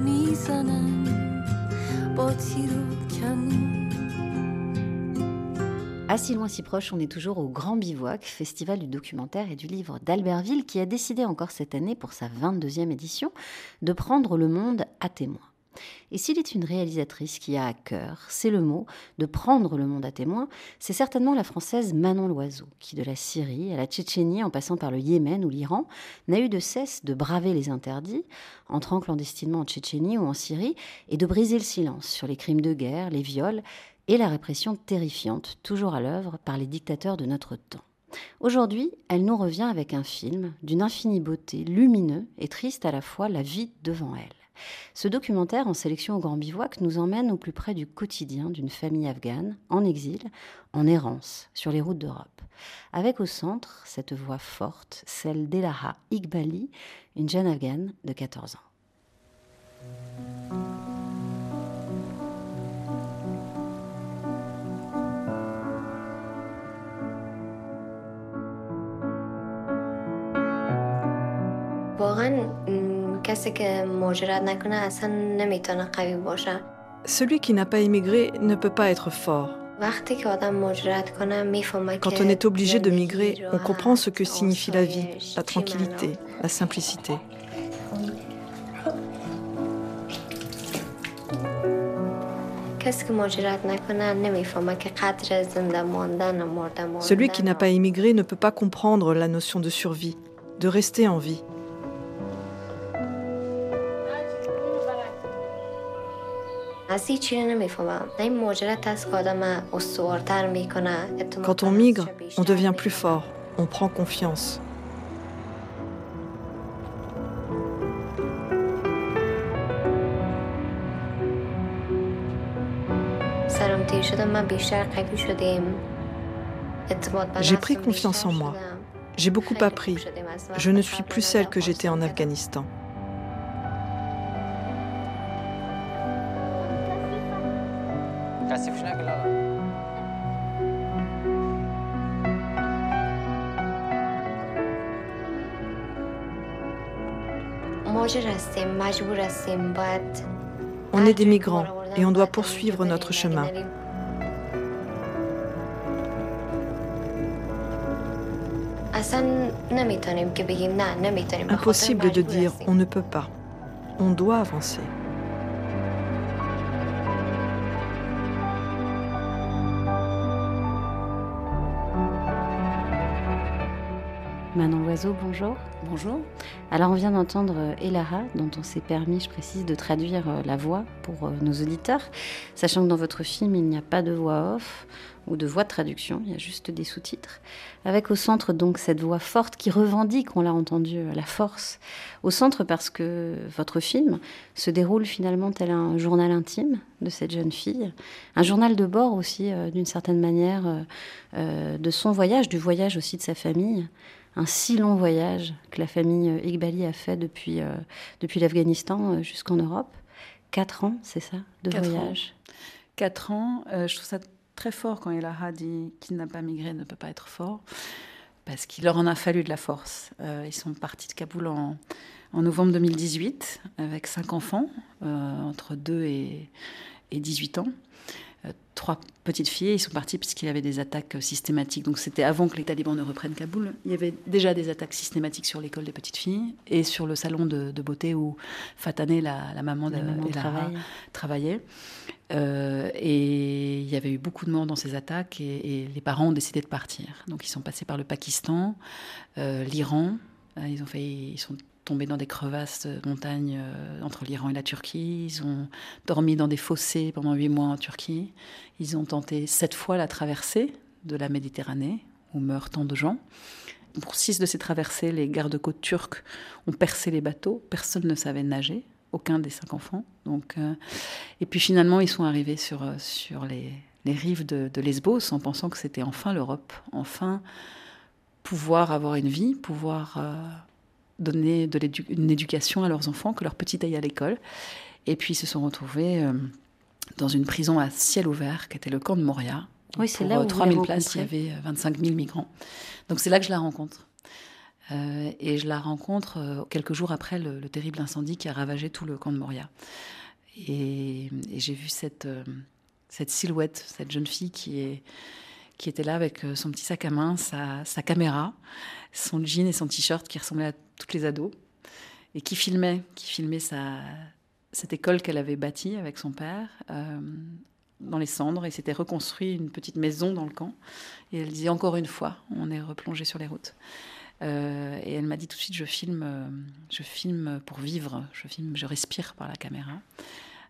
میزنن با تیر و کمون À si loin, si proche, on est toujours au Grand Bivouac, festival du documentaire et du livre d'Albertville, qui a décidé encore cette année, pour sa 22e édition, de prendre le monde à témoin. Et s'il est une réalisatrice qui a à cœur, c'est le mot, de prendre le monde à témoin, c'est certainement la française Manon Loiseau, qui de la Syrie à la Tchétchénie en passant par le Yémen ou l'Iran, n'a eu de cesse de braver les interdits, entrant clandestinement en Tchétchénie ou en Syrie, et de briser le silence sur les crimes de guerre, les viols et la répression terrifiante, toujours à l'œuvre par les dictateurs de notre temps. Aujourd'hui, elle nous revient avec un film d'une infinie beauté, lumineux et triste à la fois, la vie devant elle. Ce documentaire en sélection au Grand Bivouac nous emmène au plus près du quotidien d'une famille afghane, en exil, en errance, sur les routes d'Europe. Avec au centre cette voix forte, celle d'Elaha Iqbali, une jeune afghane de 14 ans. Celui qui n'a pas immigré ne peut pas être fort. Quand on est obligé de migrer, on comprend ce que signifie la vie, la tranquillité, la simplicité. Celui qui n'a pas immigré ne peut pas comprendre la notion de survie, de rester en vie. Quand on migre, on devient plus fort, on prend confiance. J'ai pris confiance en moi. J'ai beaucoup appris. Je ne suis plus celle que j'étais en Afghanistan. On est des migrants et on doit poursuivre notre chemin. Impossible de dire on ne peut pas. On doit avancer. Manon Loiseau, bonjour. Bonjour. Alors on vient d'entendre Elara, dont on s'est permis, je précise, de traduire euh, la voix pour euh, nos auditeurs, sachant que dans votre film, il n'y a pas de voix off ou de voix de traduction, il y a juste des sous-titres, avec au centre donc cette voix forte qui revendique, on l'a entendu, la force, au centre parce que votre film se déroule finalement tel un journal intime de cette jeune fille, un journal de bord aussi, euh, d'une certaine manière, de son voyage, du voyage aussi de sa famille, un si long voyage que la famille euh, Iqbali a fait depuis, euh, depuis l'Afghanistan euh, jusqu'en Europe. Quatre ans, c'est ça, de voyage Quatre ans. je trouve ça très fort quand Elaha dit qu'il n'a pas migré ne peut pas être fort, parce qu'il leur en a fallu de la force. ils sont partis de Kaboul en, en, novembre 2018 avec cinq enfants, entre 2 et, et 18 ans. Euh, trois petites filles. Ils sont partis puisqu'il y avait des attaques systématiques. Donc c'était avant que les talibans ne reprennent Kaboul. Il y avait déjà des attaques systématiques sur l'école des petites filles et sur le salon de, beauté où Fatané, la, maman de la travaillait. Euh, et il y avait eu beaucoup de morts dans ces attaques et, les parents ont décidé de partir. Donc ils sont passés par le Pakistan, euh, l'Iran. Ils ont fait, ils sont tombés dans des crevasses de montagnes euh, entre l'Iran et la Turquie. Ils ont dormi dans des fossés pendant huit mois en Turquie. Ils ont tenté sept fois la traversée de la Méditerranée, où meurent tant de gens. Pour six de ces traversées, les gardes-côtes turcs ont percé les bateaux. Personne ne savait nager, aucun des cinq enfants. Donc, euh, et puis finalement, ils sont arrivés sur, euh, sur les, les rives de, de, Lesbos en pensant que c'était enfin l'Europe, enfin pouvoir avoir une vie, pouvoir donner de une éducation à leurs enfants, que leurs petits aillent à l'école. Et puis ils se sont retrouvés euh, dans une prison à ciel ouvert, qui était le camp de Moria. Oui, c'est là où 3000 places, il y avait 25 euh, 000 migrants. Donc c'est là que je la rencontre. Euh, et je la rencontre quelques jours après le, terrible incendie qui a ravagé tout le camp de Moria. Et, j'ai vu cette, cette silhouette, cette jeune fille qui est qui était là avec euh, son petit sac à main, sa, caméra, son jean et son t-shirt qui ressemblaient à toutes les ados, et qui filmait, qui filmait sa, cette école qu'elle avait bâtie avec son père euh, dans les cendres, et s'était reconstruit une petite maison dans le camp. Et elle disait encore une fois, on est replongé sur les routes. Euh, et elle m'a dit tout de suite, je filme, je filme pour vivre, je filme, je respire par la caméra.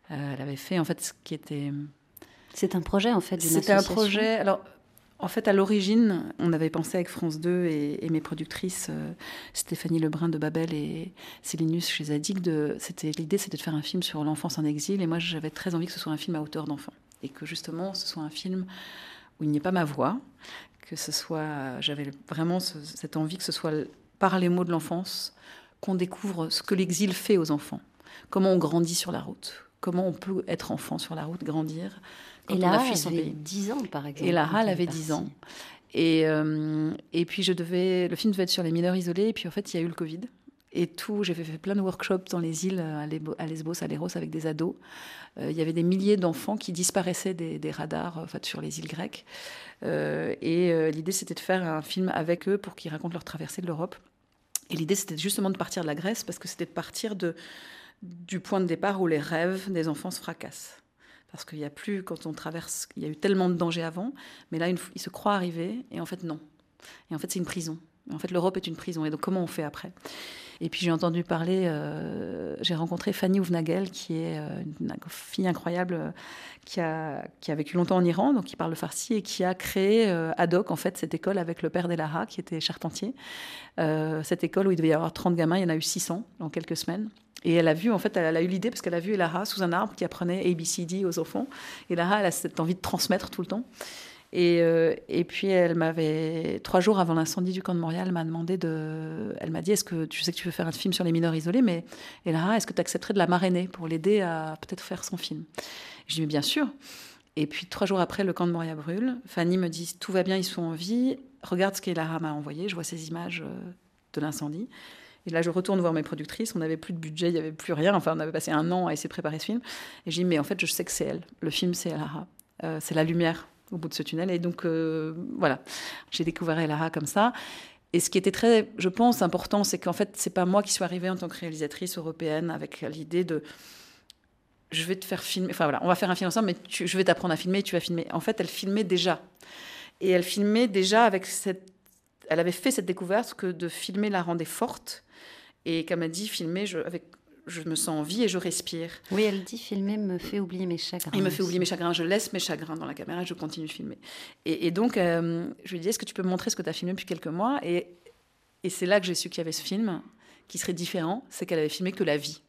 elle avait fait en fait ce qui était c'est un projet en fait C'était un projet. Alors en fait, à l'origine, on avait pensé avec France 2 et, mes productrices, euh, Stéphanie Lebrun de Babel et Célinus chez Zadig, l'idée c'était de faire un film sur l'enfance en exil. Et moi, j'avais très envie que ce soit un film à hauteur d'enfant. Et que justement, ce soit un film où il n'y ait pas ma voix, que ce soit. J'avais vraiment cette envie que ce soit par les mots de l'enfance qu'on découvre ce que l'exil fait aux enfants. Comment on grandit sur la route. Comment on peut être enfant sur la route, grandir et là, elle avait 10 ans, par exemple. Et Lara, elle avait 10 ans. Et, euh, et puis, je devais, le film devait être sur les mineurs isolés. Et puis, en fait, il y a eu le Covid. et tout. J'ai fait, plein de workshops dans les îles, à Lesbos, à Léros, avec des ados. Euh, il y avait des milliers d'enfants qui disparaissaient des, radars en fait, sur les îles grecques. Euh, et l'idée, c'était de faire un film avec eux pour qu'ils racontent leur traversée de l'Europe. Et l'idée, c'était justement de partir de la Grèce, parce que c'était de partir de, du point de départ où les rêves des enfants se fracassent. Parce qu'il n'y a plus, quand on traverse, il y a eu tellement de dangers avant, mais là, ils se croient arrivés, et en fait, non. Et en fait, c'est une prison. En fait, l'Europe est une prison. Et donc, comment on fait après? Et puis, j'ai entendu parler, euh, j'ai rencontré Fanny Ouvnagel, qui est euh, une fille incroyable, euh, qui, a, qui a vécu longtemps en Iran, donc qui parle le farsi, et qui a créé ad hoc, en fait, cette école avec le père d'Elara, qui était charpentier. cette école où il devait y avoir 30 gamins, il y en a eu 600 en quelques semaines. Et elle a vu, en fait, elle a eu l'idée parce qu'elle a vu Elara sous un arbre qui apprenait ABCD aux enfants. Et Elara, elle a cette envie de transmettre tout le temps. Et, euh, et, puis elle m'avait trois jours avant l'incendie du camp de Montréal, m'a demandé de, elle m'a dit est-ce que tu sais que tu veux faire un film sur les mineurs isolés, mais et là est-ce que tu accepterais de la marrainer pour l'aider à peut-être faire son film? Je dis mais bien sûr. Et puis trois jours après, le camp de Montréal brûle. Fanny me dit tout va bien, ils sont en vie. Regarde ce qu'Elara m'a envoyé. Je vois ces images euh, de l'incendie. Et là, je retourne voir mes productrices. On n'avait plus de budget, il n'y avait plus rien. Enfin, on avait passé un an à essayer de préparer ce film. Et je dis mais en fait, je sais que c'est elle. Le film, c'est Elara. Euh, c'est la lumière au bout de ce tunnel. Et donc, euh, voilà, j'ai découvert Elara comme ça. Et ce qui était très, je pense, important, c'est qu'en fait, c'est pas moi qui suis arrivée en tant que réalisatrice européenne avec l'idée de je vais te faire filmer, enfin voilà, on va faire un film ensemble, mais je vais t'apprendre à filmer, tu vas filmer. En fait, elle filmait déjà. Et elle filmait déjà avec cette. Elle avait fait cette découverte que de filmer la rendait forte. Et comme elle dit, filmer je, avec je me sens en vie et je respire. Oui, elle dit filmer me fait oublier mes chagrins. Il me fait oublier mes chagrins. Je laisse mes chagrins dans la caméra et je continue de filmer. Et, donc, euh, je lui dis est-ce que tu peux me montrer ce que tu as filmé depuis quelques mois? Et, et c'est là que j'ai su qu'il y avait ce film qui serait différent c'est qu'elle avait filmé que la vie.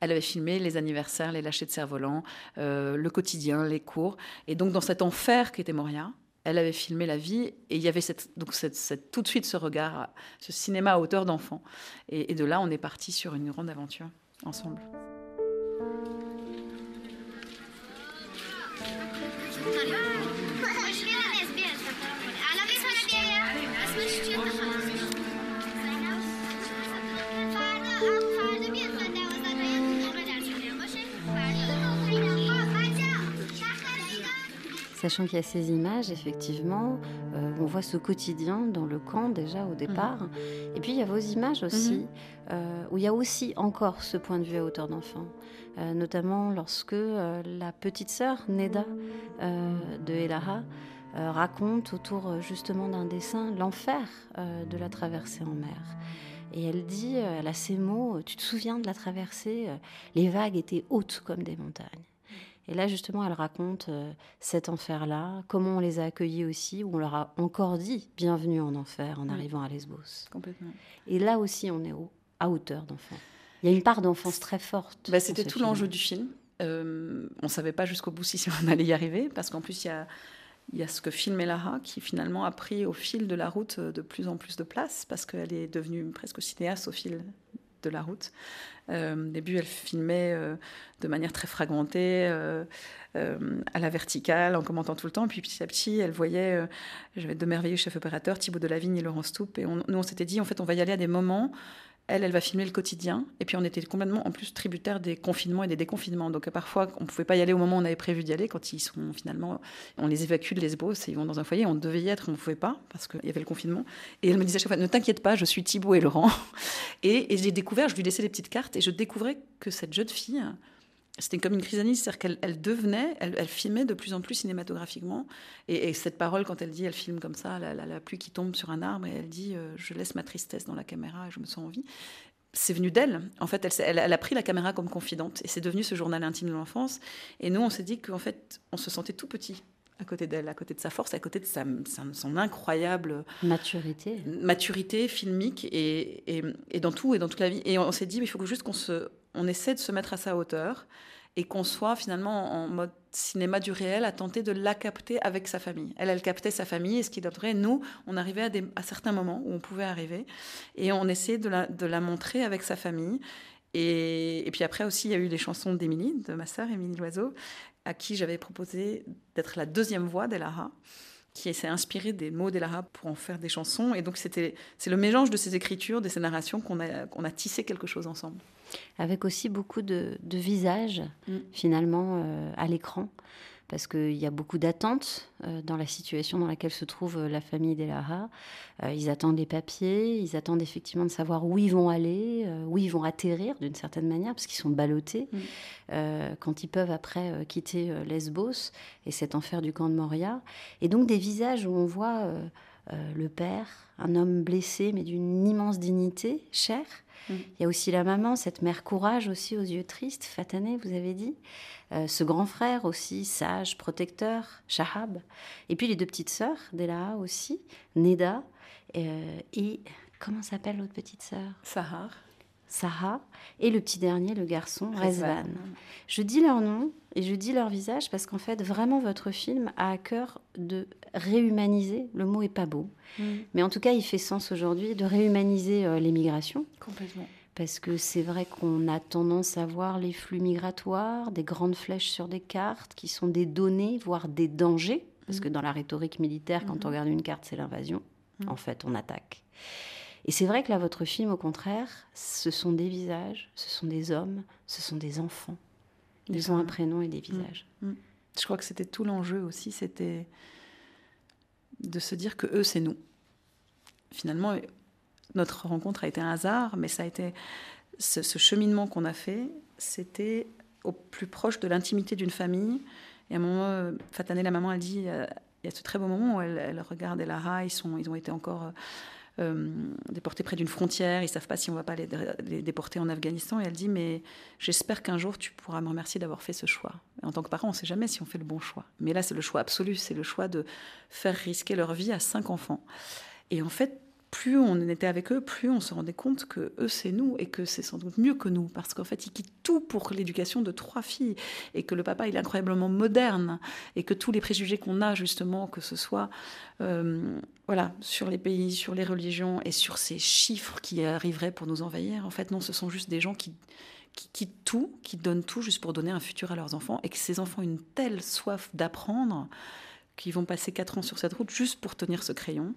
Elle avait filmé les anniversaires, les lâchers de cerf-volant, euh, le quotidien, les cours. Et donc, dans cet enfer qui était Moria, elle avait filmé la vie et il y avait cette, donc cette, tout de suite ce regard, ce cinéma à hauteur d'enfant. et de là, on est parti sur une grande aventure ensemble. Sachant qu'il y a ces images, effectivement, euh, on voit ce quotidien dans le camp déjà au départ. Mhm. Et puis il y a vos images aussi, mhm. euh, où il y a aussi encore ce point de vue à hauteur d'enfant. Euh, notamment lorsque la petite sœur, Neda, de Elara, raconte autour justement d'un dessin l'enfer de la traversée en mer. Et elle dit, elle a ces mots, tu te souviens de la traversée Les vagues étaient hautes comme des montagnes. Et là, justement, elle raconte euh, cet enfer-là, comment on les a accueillis aussi, où on leur a encore dit bienvenue en enfer en arrivant à Lesbos. Complètement. Et là aussi, on est à hauteur d'enfant. Il y a une part d'enfance très forte. Bah, C'était tout l'enjeu du film. Euh, on ne savait pas jusqu'au bout si on allait y arriver, parce qu'en plus, il y a, y a ce que filme Lara, qui finalement a pris au fil de la route de plus en plus de place, parce qu'elle est devenue presque cinéaste au fil de la route. Euh, au début, elle filmait euh, de manière très fragmentée, euh, à la verticale, en commentant tout le temps. Puis petit à petit, elle voyait, j'avais deux merveilleux chefs opérateurs, Thibaut Delavigne et Laurent Stoup. Et nous, on s'était dit, en fait, on va y aller à des moments elle, elle va filmer le quotidien. Et puis on était complètement en plus tributaire des confinements et des déconfinements. Donc parfois, on ne pouvait pas y aller au moment où on avait prévu d'y aller. Quand ils sont finalement, on les évacue de Lesbos et ils vont dans un foyer. On devait y être, on ne pouvait pas parce qu'il y avait le confinement. Et elle me disait à chaque fois, ne t'inquiète pas, je suis Thibaut et Laurent. Et, j'ai découvert, je lui laissais des petites cartes et je découvrais que cette jeune fille, c'était comme une crise c'est-à-dire qu'elle elle devenait, elle, filmait de plus en plus cinématographiquement. Et, cette parole, quand elle dit, elle filme comme ça, la, pluie qui tombe sur un arbre, et elle dit, euh, je laisse ma tristesse dans la caméra et je me sens en vie. C'est venu d'elle. En fait, elle, elle, a pris la caméra comme confidente, et c'est devenu ce journal intime de l'enfance. Et nous, on s'est dit qu'en fait, on se sentait tout petit à côté d'elle, à côté de sa force, à côté de sa, son incroyable maturité, maturité filmique et, et, dans tout et dans toute la vie. Et on, s'est dit, il faut juste qu'on se, on essaie de se mettre à sa hauteur et qu'on soit finalement en mode cinéma du réel à tenter de la capter avec sa famille. Elle, elle captait sa famille et ce qui donnerait, nous, on arrivait à, certains moments où on pouvait arriver et on essayait de la, montrer avec sa famille. Et, puis après aussi, il y a eu les chansons d'Émilie, de ma sœur Émilie Loiseau, à qui j'avais proposé d'être la deuxième voix d'Elara. qui s'est inspiré des mots d'Elara pour en faire des chansons. Et donc, c'était, c'est le mélange de ces écritures, de ces narrations qu'on a tissé quelque chose ensemble. Avec aussi beaucoup de, visages, mm. finalement, euh, à l'écran parce qu'il y a beaucoup d'attentes euh, dans la situation dans laquelle se trouve euh, la famille des Lara. Euh, ils attendent les papiers, ils attendent effectivement de savoir où ils vont aller, où ils vont atterrir d'une certaine manière, parce qu'ils sont ballottés mm. quand ils peuvent après quitter Lesbos et cet enfer du camp de Moria. Et donc des visages où on voit le père, un homme blessé mais d'une immense dignité, cher. Mm. Il y a aussi la maman, cette mère courage aussi aux yeux tristes, Fatané, vous avez dit. Euh, ce grand frère aussi, sage, protecteur, Shahab. Et puis les deux petites sœurs, Dela aussi, Neda. Euh, et comment s'appelle l'autre petite sœur? Sahar. Saha. Et le petit dernier, le garçon, Rezvan. Je dis leur nom et je dis leur visage parce qu'en fait, vraiment, votre film a à cœur de réhumaniser. Le mot est pas beau, mm. mais en tout cas, il fait sens aujourd'hui de réhumaniser euh, l'émigration. Complètement parce que c'est vrai qu'on a tendance à voir les flux migratoires, des grandes flèches sur des cartes qui sont des données, voire des dangers, parce que mm. dans la rhétorique militaire, quand on mm-hmm. regarde une carte, c'est l'invasion. Mm. En fait, on attaque. Et c'est vrai que là, votre film, au contraire, ce sont des visages, ce sont des hommes, ce sont des enfants. Ils ont un prénom et des mm. visages. Je crois que c'était tout l'enjeu aussi, c'était de se dire que eux, c'est nous. Finalement, notre rencontre a été un hasard, mais ça a été ce, cheminement qu'on a fait, c'était au plus proche de l'intimité d'une famille. Et à un moment, euh, Fatané, la maman, a dit, euh, il y a ce très beau moment où elle, regarde Elara, ils, sont, ils ont été encore déportés près d'une frontière, ils savent pas si on va pas les, déporter en Afghanistan. Et elle dit, mais j'espère qu'un jour tu pourras me remercier d'avoir fait ce choix. en tant que parent, on ne sait jamais si on fait le bon choix. Mais là, c'est le choix absolu, c'est le choix de faire risquer leur vie à cinq enfants. Et en fait, plus on était avec eux, plus on se rendait compte que eux c'est nous et que c'est sans doute mieux que nous parce qu'en fait ils quittent tout pour l'éducation de trois filles et que le papa il est incroyablement moderne et que tous les préjugés qu'on a justement que ce soit euh, voilà sur les pays, sur les religions et sur ces chiffres qui arriveraient pour nous envahir en fait non ce sont juste des gens qui qui quittent tout, qui donnent tout juste pour donner un futur à leurs enfants et que ces enfants ont une telle soif d'apprendre qu'ils vont passer quatre ans sur cette route juste pour tenir ce crayon.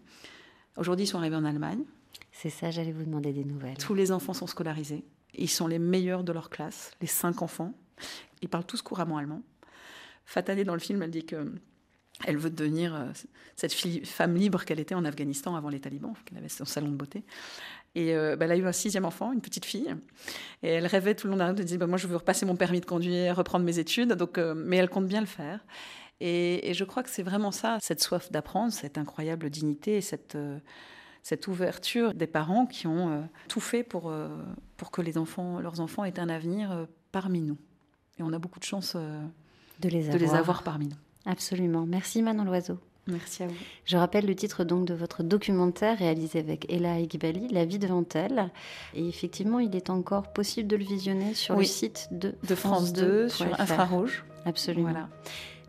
Aujourd'hui, ils sont arrivés en Allemagne. C'est ça, j'allais vous demander des nouvelles. Tous les enfants sont scolarisés. Ils sont les meilleurs de leur classe, les cinq enfants. Ils parlent tous couramment allemand. Fatané, dans le film, elle dit que elle veut devenir euh, cette femme libre qu'elle était en Afghanistan avant les talibans, qu'elle avait son salon de beauté. Et euh, bah, elle a eu un sixième enfant, une petite fille. Et elle rêvait tout le long d'un de dire bah, Moi, je veux repasser mon permis de conduire, reprendre mes études. Donc, euh, mais elle compte bien le faire. Et, je crois que c'est vraiment ça, cette soif d'apprendre, cette incroyable dignité cette, euh, cette ouverture des parents qui ont euh, tout fait pour, euh, pour que les enfants, leurs enfants aient un avenir parmi nous. Et on a beaucoup de chance de, les avoir. de les avoir parmi nous. Absolument. Merci Manon Loiseau. Merci à vous. Je rappelle le titre donc de votre documentaire réalisé avec Ella Igbali, La vie devant elle. Et effectivement, il est encore possible de le visionner sur le site de, de France 2, sur Infrarouge. Absolument. Voilà.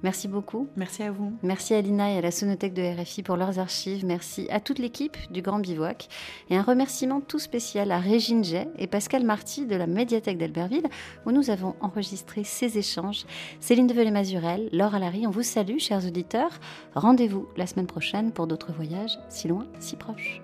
Merci beaucoup. Merci à vous. Merci à Lina et à la Sonothèque de RFI pour leurs archives. Merci à toute l'équipe du Grand Bivouac. Et un remerciement tout spécial à Régine Jay et Pascal Marty de la médiathèque d'Albertville où nous avons enregistré ces échanges. Céline Develay-Mazurel, Laure Alary, on vous salue, chers auditeurs. Rendez-vous la semaine prochaine pour d'autres voyages, si loin, si proches.